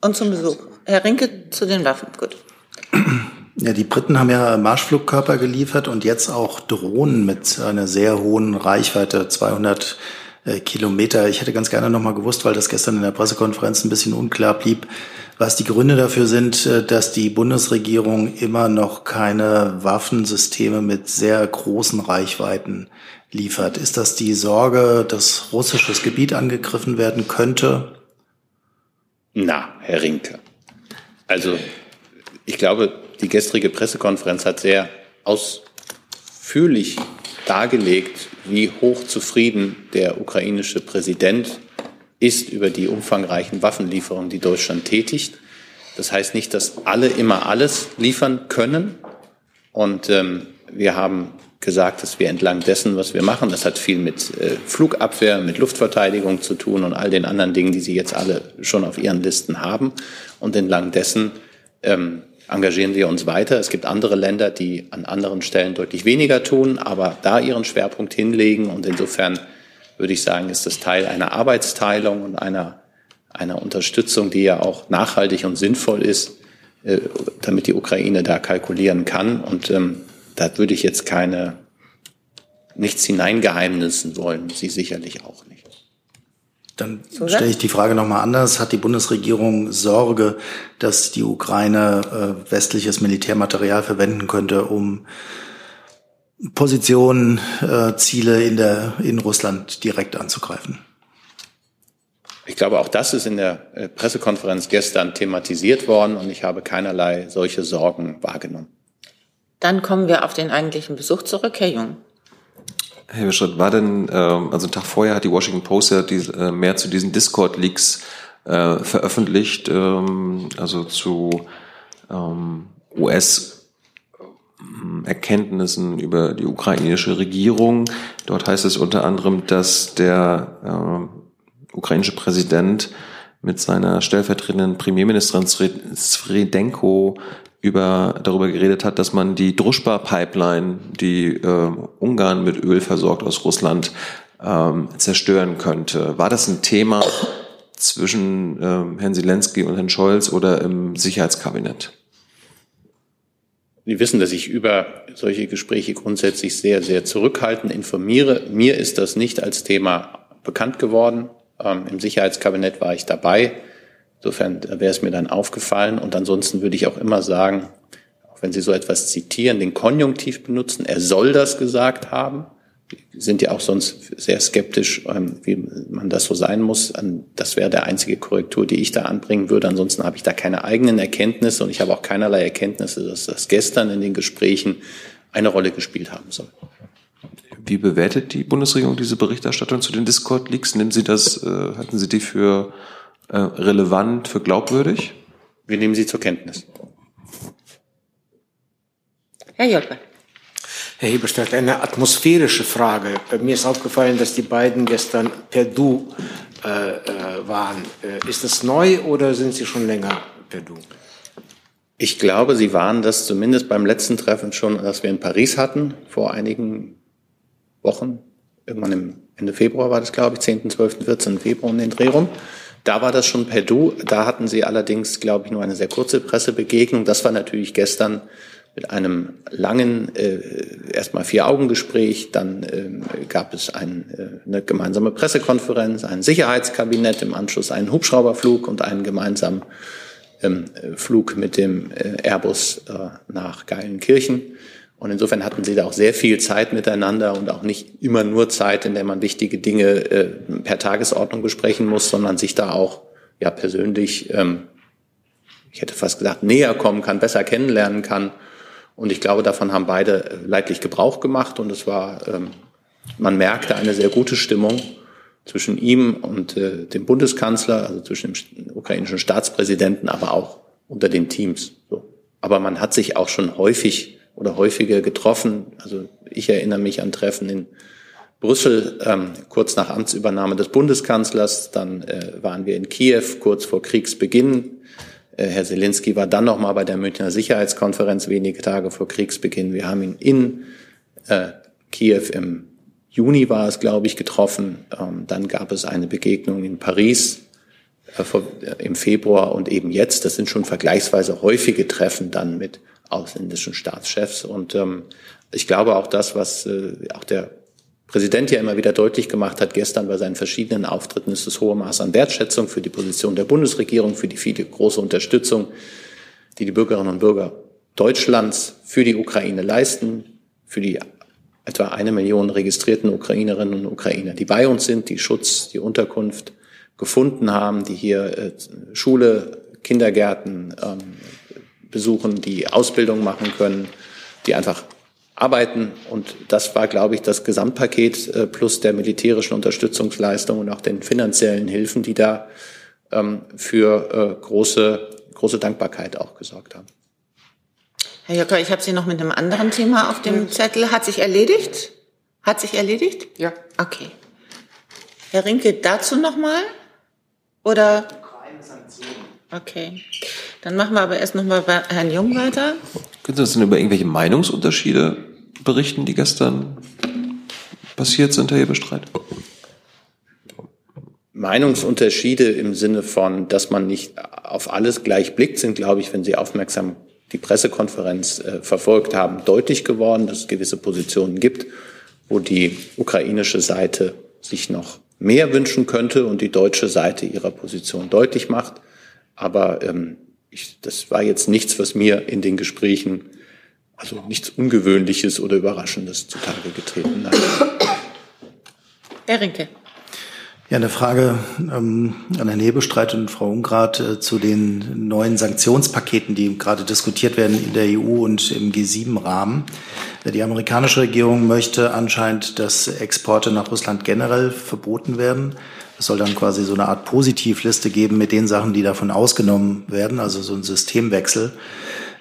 Und zum Besuch. Herr Rinke zu den Waffen, gut. Ja, die Briten haben ja Marschflugkörper geliefert und jetzt auch Drohnen mit einer sehr hohen Reichweite, 200 äh, Kilometer. Ich hätte ganz gerne noch mal gewusst, weil das gestern in der Pressekonferenz ein bisschen unklar blieb, was die Gründe dafür sind, äh, dass die Bundesregierung immer noch keine Waffensysteme mit sehr großen Reichweiten liefert. Ist das die Sorge, dass russisches Gebiet angegriffen werden könnte? Na, Herr Rinke. Also, ich glaube, die gestrige Pressekonferenz hat sehr ausführlich dargelegt, wie hoch zufrieden der ukrainische Präsident ist über die umfangreichen Waffenlieferungen, die Deutschland tätigt. Das heißt nicht, dass alle immer alles liefern können. Und ähm, wir haben gesagt, dass wir entlang dessen, was wir machen, das hat viel mit äh, Flugabwehr, mit Luftverteidigung zu tun und all den anderen Dingen, die Sie jetzt alle schon auf Ihren Listen haben. Und entlang dessen ähm, engagieren wir uns weiter. Es gibt andere Länder, die an anderen Stellen deutlich weniger tun, aber da ihren Schwerpunkt hinlegen. Und insofern würde ich sagen, ist das Teil einer Arbeitsteilung und einer, einer Unterstützung, die ja auch nachhaltig und sinnvoll ist, äh, damit die Ukraine da kalkulieren kann. Und ähm, da würde ich jetzt keine, nichts hineingeheimnissen wollen, Sie sicherlich auch nicht. Dann stelle ich die Frage nochmal anders. Hat die Bundesregierung Sorge, dass die Ukraine äh, westliches Militärmaterial verwenden könnte, um Positionen, äh, Ziele in, der, in Russland direkt anzugreifen? Ich glaube, auch das ist in der äh, Pressekonferenz gestern thematisiert worden und ich habe keinerlei solche Sorgen wahrgenommen. Dann kommen wir auf den eigentlichen Besuch zurück, Herr Jung. Herr Beschritt, war denn, ähm, also einen Tag vorher hat die Washington Post ja äh, mehr zu diesen Discord-Leaks äh, veröffentlicht, ähm, also zu ähm, US- Erkenntnissen über die ukrainische Regierung. Dort heißt es unter anderem, dass der ukrainische Präsident mit seiner stellvertretenden Premierministerin Sredenko über, darüber geredet hat, dass man die Druschba-Pipeline, die äh, Ungarn mit Öl versorgt aus Russland, ähm, zerstören könnte. War das ein Thema zwischen ähm, Herrn Zelensky und Herrn Scholz oder im Sicherheitskabinett? Sie wissen, dass ich über solche Gespräche grundsätzlich sehr, sehr zurückhaltend informiere. Mir ist das nicht als Thema bekannt geworden. Ähm, Im Sicherheitskabinett war ich dabei. Insofern wäre es mir dann aufgefallen. Und ansonsten würde ich auch immer sagen, auch wenn Sie so etwas zitieren, den Konjunktiv benutzen. Er soll das gesagt haben. Wir sind ja auch sonst sehr skeptisch, ähm, wie man das so sein muss. Das wäre der einzige Korrektur, die ich da anbringen würde. Ansonsten habe ich da keine eigenen Erkenntnisse und ich habe auch keinerlei Erkenntnisse, dass das gestern in den Gesprächen eine Rolle gespielt haben soll. Wie bewertet die Bundesregierung diese Berichterstattung zu den Discord-Leaks? Nehmen Sie das, äh, halten Sie die für äh, relevant, für glaubwürdig? Wir nehmen sie zur Kenntnis. Herr Jolper. Herr Heberstadt, eine atmosphärische Frage. Mir ist aufgefallen, dass die beiden gestern per Du äh, äh, waren. Äh, ist das neu oder sind Sie schon länger per Du? Ich glaube, Sie waren das zumindest beim letzten Treffen schon, das wir in Paris hatten, vor einigen Wochen. Irgendwann im Ende Februar war das, glaube ich, 10., 12., 14. Februar um den Dreh rum. Da war das schon per Du. Da hatten Sie allerdings, glaube ich, nur eine sehr kurze Pressebegegnung. Das war natürlich gestern mit einem langen, äh, erstmal Vier-Augen-Gespräch. Dann äh, gab es ein, äh, eine gemeinsame Pressekonferenz, ein Sicherheitskabinett, im Anschluss einen Hubschrauberflug und einen gemeinsamen ähm, Flug mit dem äh, Airbus äh, nach Geilenkirchen. Und insofern hatten sie da auch sehr viel Zeit miteinander und auch nicht immer nur Zeit, in der man wichtige Dinge äh, per Tagesordnung besprechen muss, sondern sich da auch ja persönlich, ähm, ich hätte fast gesagt, näher kommen kann, besser kennenlernen kann. Und ich glaube, davon haben beide äh, leidlich Gebrauch gemacht und es war, ähm, man merkte eine sehr gute Stimmung zwischen ihm und äh, dem Bundeskanzler, also zwischen dem ukrainischen Staatspräsidenten, aber auch unter den Teams. So. Aber man hat sich auch schon häufig oder häufiger getroffen. Also ich erinnere mich an Treffen in Brüssel ähm, kurz nach Amtsübernahme des Bundeskanzlers. Dann äh, waren wir in Kiew kurz vor Kriegsbeginn. Äh, Herr Zelensky war dann noch mal bei der Münchner Sicherheitskonferenz wenige Tage vor Kriegsbeginn. Wir haben ihn in äh, Kiew im Juni war es, glaube ich, getroffen. Ähm, dann gab es eine Begegnung in Paris äh, äh, im Februar und eben jetzt. Das sind schon vergleichsweise häufige Treffen dann mit ausländischen Staatschefs. Und ähm, ich glaube auch das, was äh, auch der Präsident ja immer wieder deutlich gemacht hat gestern bei seinen verschiedenen Auftritten, ist das hohe Maß an Wertschätzung für die Position der Bundesregierung, für die viele große Unterstützung, die die Bürgerinnen und Bürger Deutschlands für die Ukraine leisten, für die etwa eine Million registrierten Ukrainerinnen und Ukrainer, die bei uns sind, die Schutz, die Unterkunft gefunden haben, die hier äh, Schule, Kindergärten ähm, besuchen, die Ausbildung machen können, die einfach arbeiten. Und das war, glaube ich, das Gesamtpaket äh, plus der militärischen Unterstützungsleistung und auch den finanziellen Hilfen, die da ähm, für äh, große, große Dankbarkeit auch gesorgt haben. Herr Jocker, ich habe Sie noch mit einem anderen Thema auf dem Zettel. Hat sich erledigt? Hat sich erledigt? Ja. Okay. Herr Rinke, dazu nochmal? Oder? Okay. Dann machen wir aber erst nochmal bei Herrn Jung weiter. Können Sie uns denn über irgendwelche Meinungsunterschiede berichten, die gestern passiert sind, Herr Hebestreit? Meinungsunterschiede im Sinne von, dass man nicht auf alles gleich blickt, sind, glaube ich, wenn Sie aufmerksam die Pressekonferenz äh, verfolgt haben, deutlich geworden, dass es gewisse Positionen gibt, wo die ukrainische Seite sich noch mehr wünschen könnte und die deutsche Seite ihrer Position deutlich macht. Aber ähm, ich, das war jetzt nichts, was mir in den Gesprächen, also nichts Ungewöhnliches oder Überraschendes zutage getreten hat. [COUGHS] Herr Rinke. Ja, eine Frage ähm, an Herrn Hebestreit und Frau Ungrad äh, zu den neuen Sanktionspaketen, die gerade diskutiert werden in der EU und im G7-Rahmen. Äh, die amerikanische Regierung möchte anscheinend, dass Exporte nach Russland generell verboten werden. Es soll dann quasi so eine Art Positivliste geben mit den Sachen, die davon ausgenommen werden, also so ein Systemwechsel.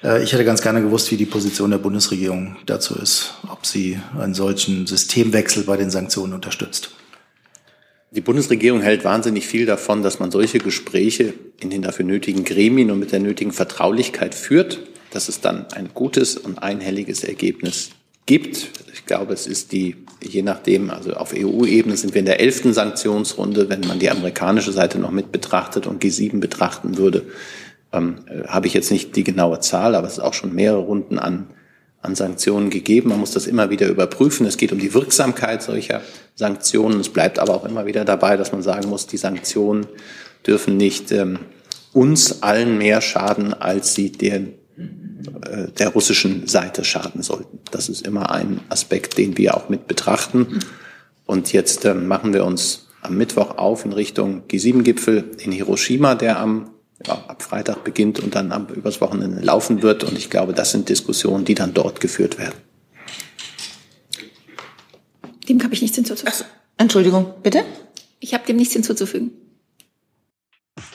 Äh, ich hätte ganz gerne gewusst, wie die Position der Bundesregierung dazu ist, ob sie einen solchen Systemwechsel bei den Sanktionen unterstützt. Die Bundesregierung hält wahnsinnig viel davon, dass man solche Gespräche in den dafür nötigen Gremien und mit der nötigen Vertraulichkeit führt, dass es dann ein gutes und einhelliges Ergebnis gibt. Ich glaube, es ist die, je nachdem, also auf EU-Ebene sind wir in der elften Sanktionsrunde. Wenn man die amerikanische Seite noch mit betrachtet und G7 betrachten würde, ähm, äh, habe ich jetzt nicht die genaue Zahl, aber es ist auch schon mehrere Runden an, an Sanktionen gegeben. Man muss das immer wieder überprüfen. Es geht um die Wirksamkeit solcher Sanktionen. Es bleibt aber auch immer wieder dabei, dass man sagen muss, die Sanktionen dürfen nicht ähm, uns allen mehr schaden, als sie den der russischen Seite schaden sollten. Das ist immer ein Aspekt, den wir auch mit betrachten. Und jetzt äh, machen wir uns am Mittwoch auf in Richtung G7-Gipfel in Hiroshima, der am ja, ab Freitag beginnt und dann am, übers Wochenende laufen wird. Und ich glaube, das sind Diskussionen, die dann dort geführt werden. Dem habe ich nichts hinzuzufügen. Entschuldigung, bitte? Ich habe dem nichts hinzuzufügen.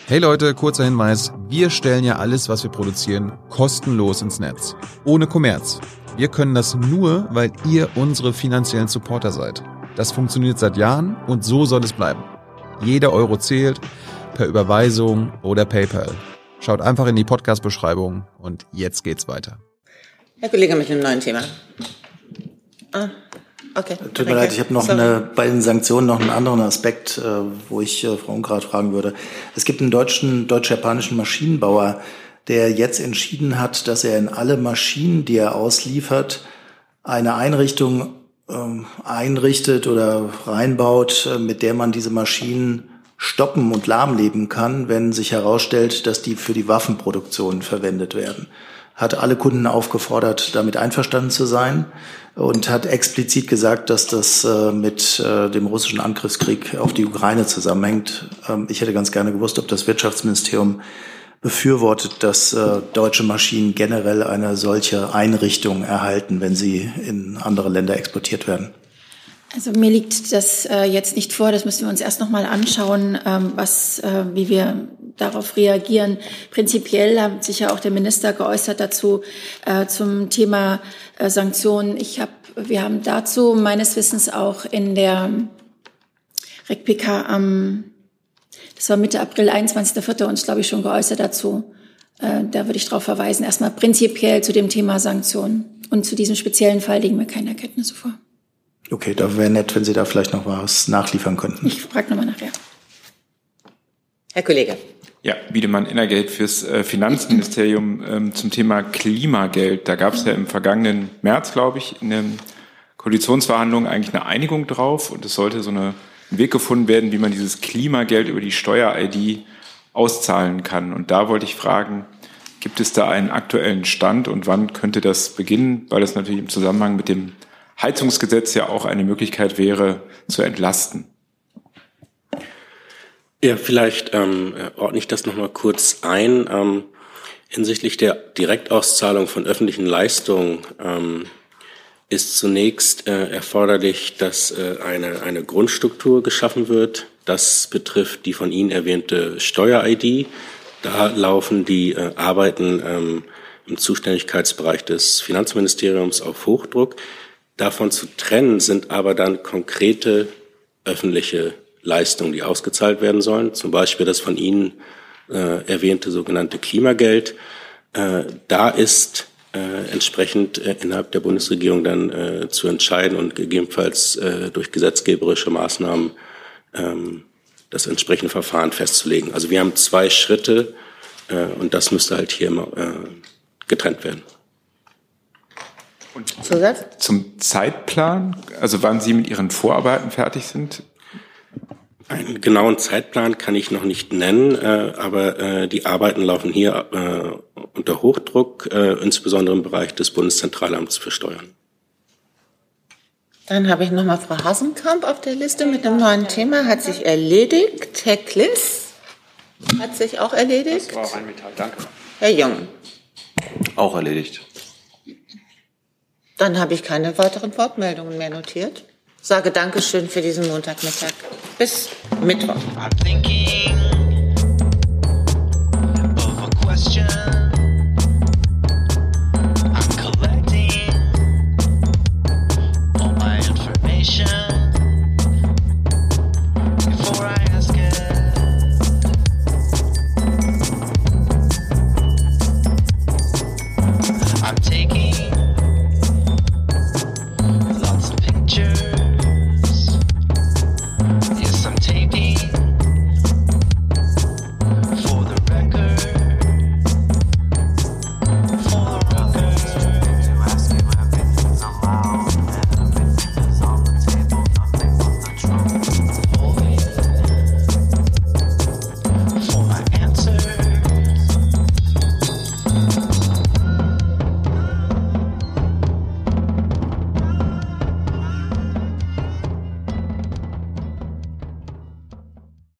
Hey Leute, kurzer Hinweis. Wir stellen ja alles, was wir produzieren, kostenlos ins Netz. Ohne Kommerz. Wir können das nur, weil ihr unsere finanziellen Supporter seid. Das funktioniert seit Jahren und so soll es bleiben. Jeder Euro zählt, per Überweisung oder PayPal. Schaut einfach in die Podcast-Beschreibung und jetzt geht's weiter. Herr Kollege mit einem neuen Thema. Ah, okay. Tut mir leid, ich habe noch eine, bei den Sanktionen noch einen anderen Aspekt, äh, wo ich äh, Frau Ungrad fragen würde. Es gibt einen deutschen, deutsch-japanischen Maschinenbauer, der jetzt entschieden hat, dass er in alle Maschinen, die er ausliefert, eine Einrichtung ähm, einrichtet oder reinbaut, äh, mit der man diese Maschinen stoppen und lahmleben kann, wenn sich herausstellt, dass die für die Waffenproduktion verwendet werden. Hat alle Kunden aufgefordert, damit einverstanden zu sein und hat explizit gesagt, dass das äh, mit äh, dem russischen Angriffskrieg auf die Ukraine zusammenhängt. Ähm, ich hätte ganz gerne gewusst, ob das Wirtschaftsministerium befürwortet, dass äh, deutsche Maschinen generell eine solche Einrichtung erhalten, wenn sie in andere Länder exportiert werden. Also mir liegt das äh, jetzt nicht vor. Das müssen wir uns erst noch mal anschauen, ähm, was, äh, wie wir darauf reagieren. Prinzipiell hat sich ja auch der Minister geäußert dazu äh, zum Thema äh, Sanktionen. Ich habe, wir haben dazu meines Wissens auch in der RECPK am, das war Mitte April, 21.04. uns glaube ich schon geäußert dazu. Äh, da würde ich darauf verweisen. Erstmal prinzipiell zu dem Thema Sanktionen und zu diesem speziellen Fall liegen mir keine Erkenntnisse vor. Okay, da wäre nett, wenn Sie da vielleicht noch was nachliefern könnten. Ich frage nochmal nachher. Herr Kollege. Ja, Wiedemann Innergeld fürs äh, Finanzministerium ähm, zum Thema Klimageld. Da gab es ja im vergangenen März, glaube ich, in den Koalitionsverhandlungen eigentlich eine Einigung drauf und es sollte so eine, ein Weg gefunden werden, wie man dieses Klimageld über die Steuer-ID auszahlen kann. Und da wollte ich fragen, gibt es da einen aktuellen Stand und wann könnte das beginnen? Weil das natürlich im Zusammenhang mit dem Heizungsgesetz ja auch eine Möglichkeit wäre, zu entlasten. Ja, vielleicht ähm, ordne ich das nochmal kurz ein. Ähm, hinsichtlich der Direktauszahlung von öffentlichen Leistungen ähm, ist zunächst äh, erforderlich, dass äh, eine, eine Grundstruktur geschaffen wird. Das betrifft die von Ihnen erwähnte Steuer-ID. Da laufen die äh, Arbeiten ähm, im Zuständigkeitsbereich des Finanzministeriums auf Hochdruck. Davon zu trennen sind aber dann konkrete öffentliche Leistungen, die ausgezahlt werden sollen. Zum Beispiel das von Ihnen äh, erwähnte sogenannte Klimageld. Äh, da ist äh, entsprechend äh, innerhalb der Bundesregierung dann äh, zu entscheiden und gegebenenfalls äh, durch gesetzgeberische Maßnahmen ähm, das entsprechende Verfahren festzulegen. Also wir haben zwei Schritte und das müsste halt hier immer getrennt werden. Und Zusatz? Zum Zeitplan, also wann Sie mit Ihren Vorarbeiten fertig sind? Einen genauen Zeitplan kann ich noch nicht nennen, äh, aber äh, die Arbeiten laufen hier äh, unter Hochdruck, äh, insbesondere im Bereich des Bundeszentralamts für Steuern. Dann habe ich noch mal Frau Hasenkamp auf der Liste mit einem neuen Thema. Hat sich erledigt. Herr Kliss hat sich auch erledigt. Das war auch ein Metall. Danke. Herr Jung. Auch erledigt. Dann habe ich keine weiteren Wortmeldungen mehr notiert. Sage Dankeschön für diesen Montagmittag. Bis Mittwoch.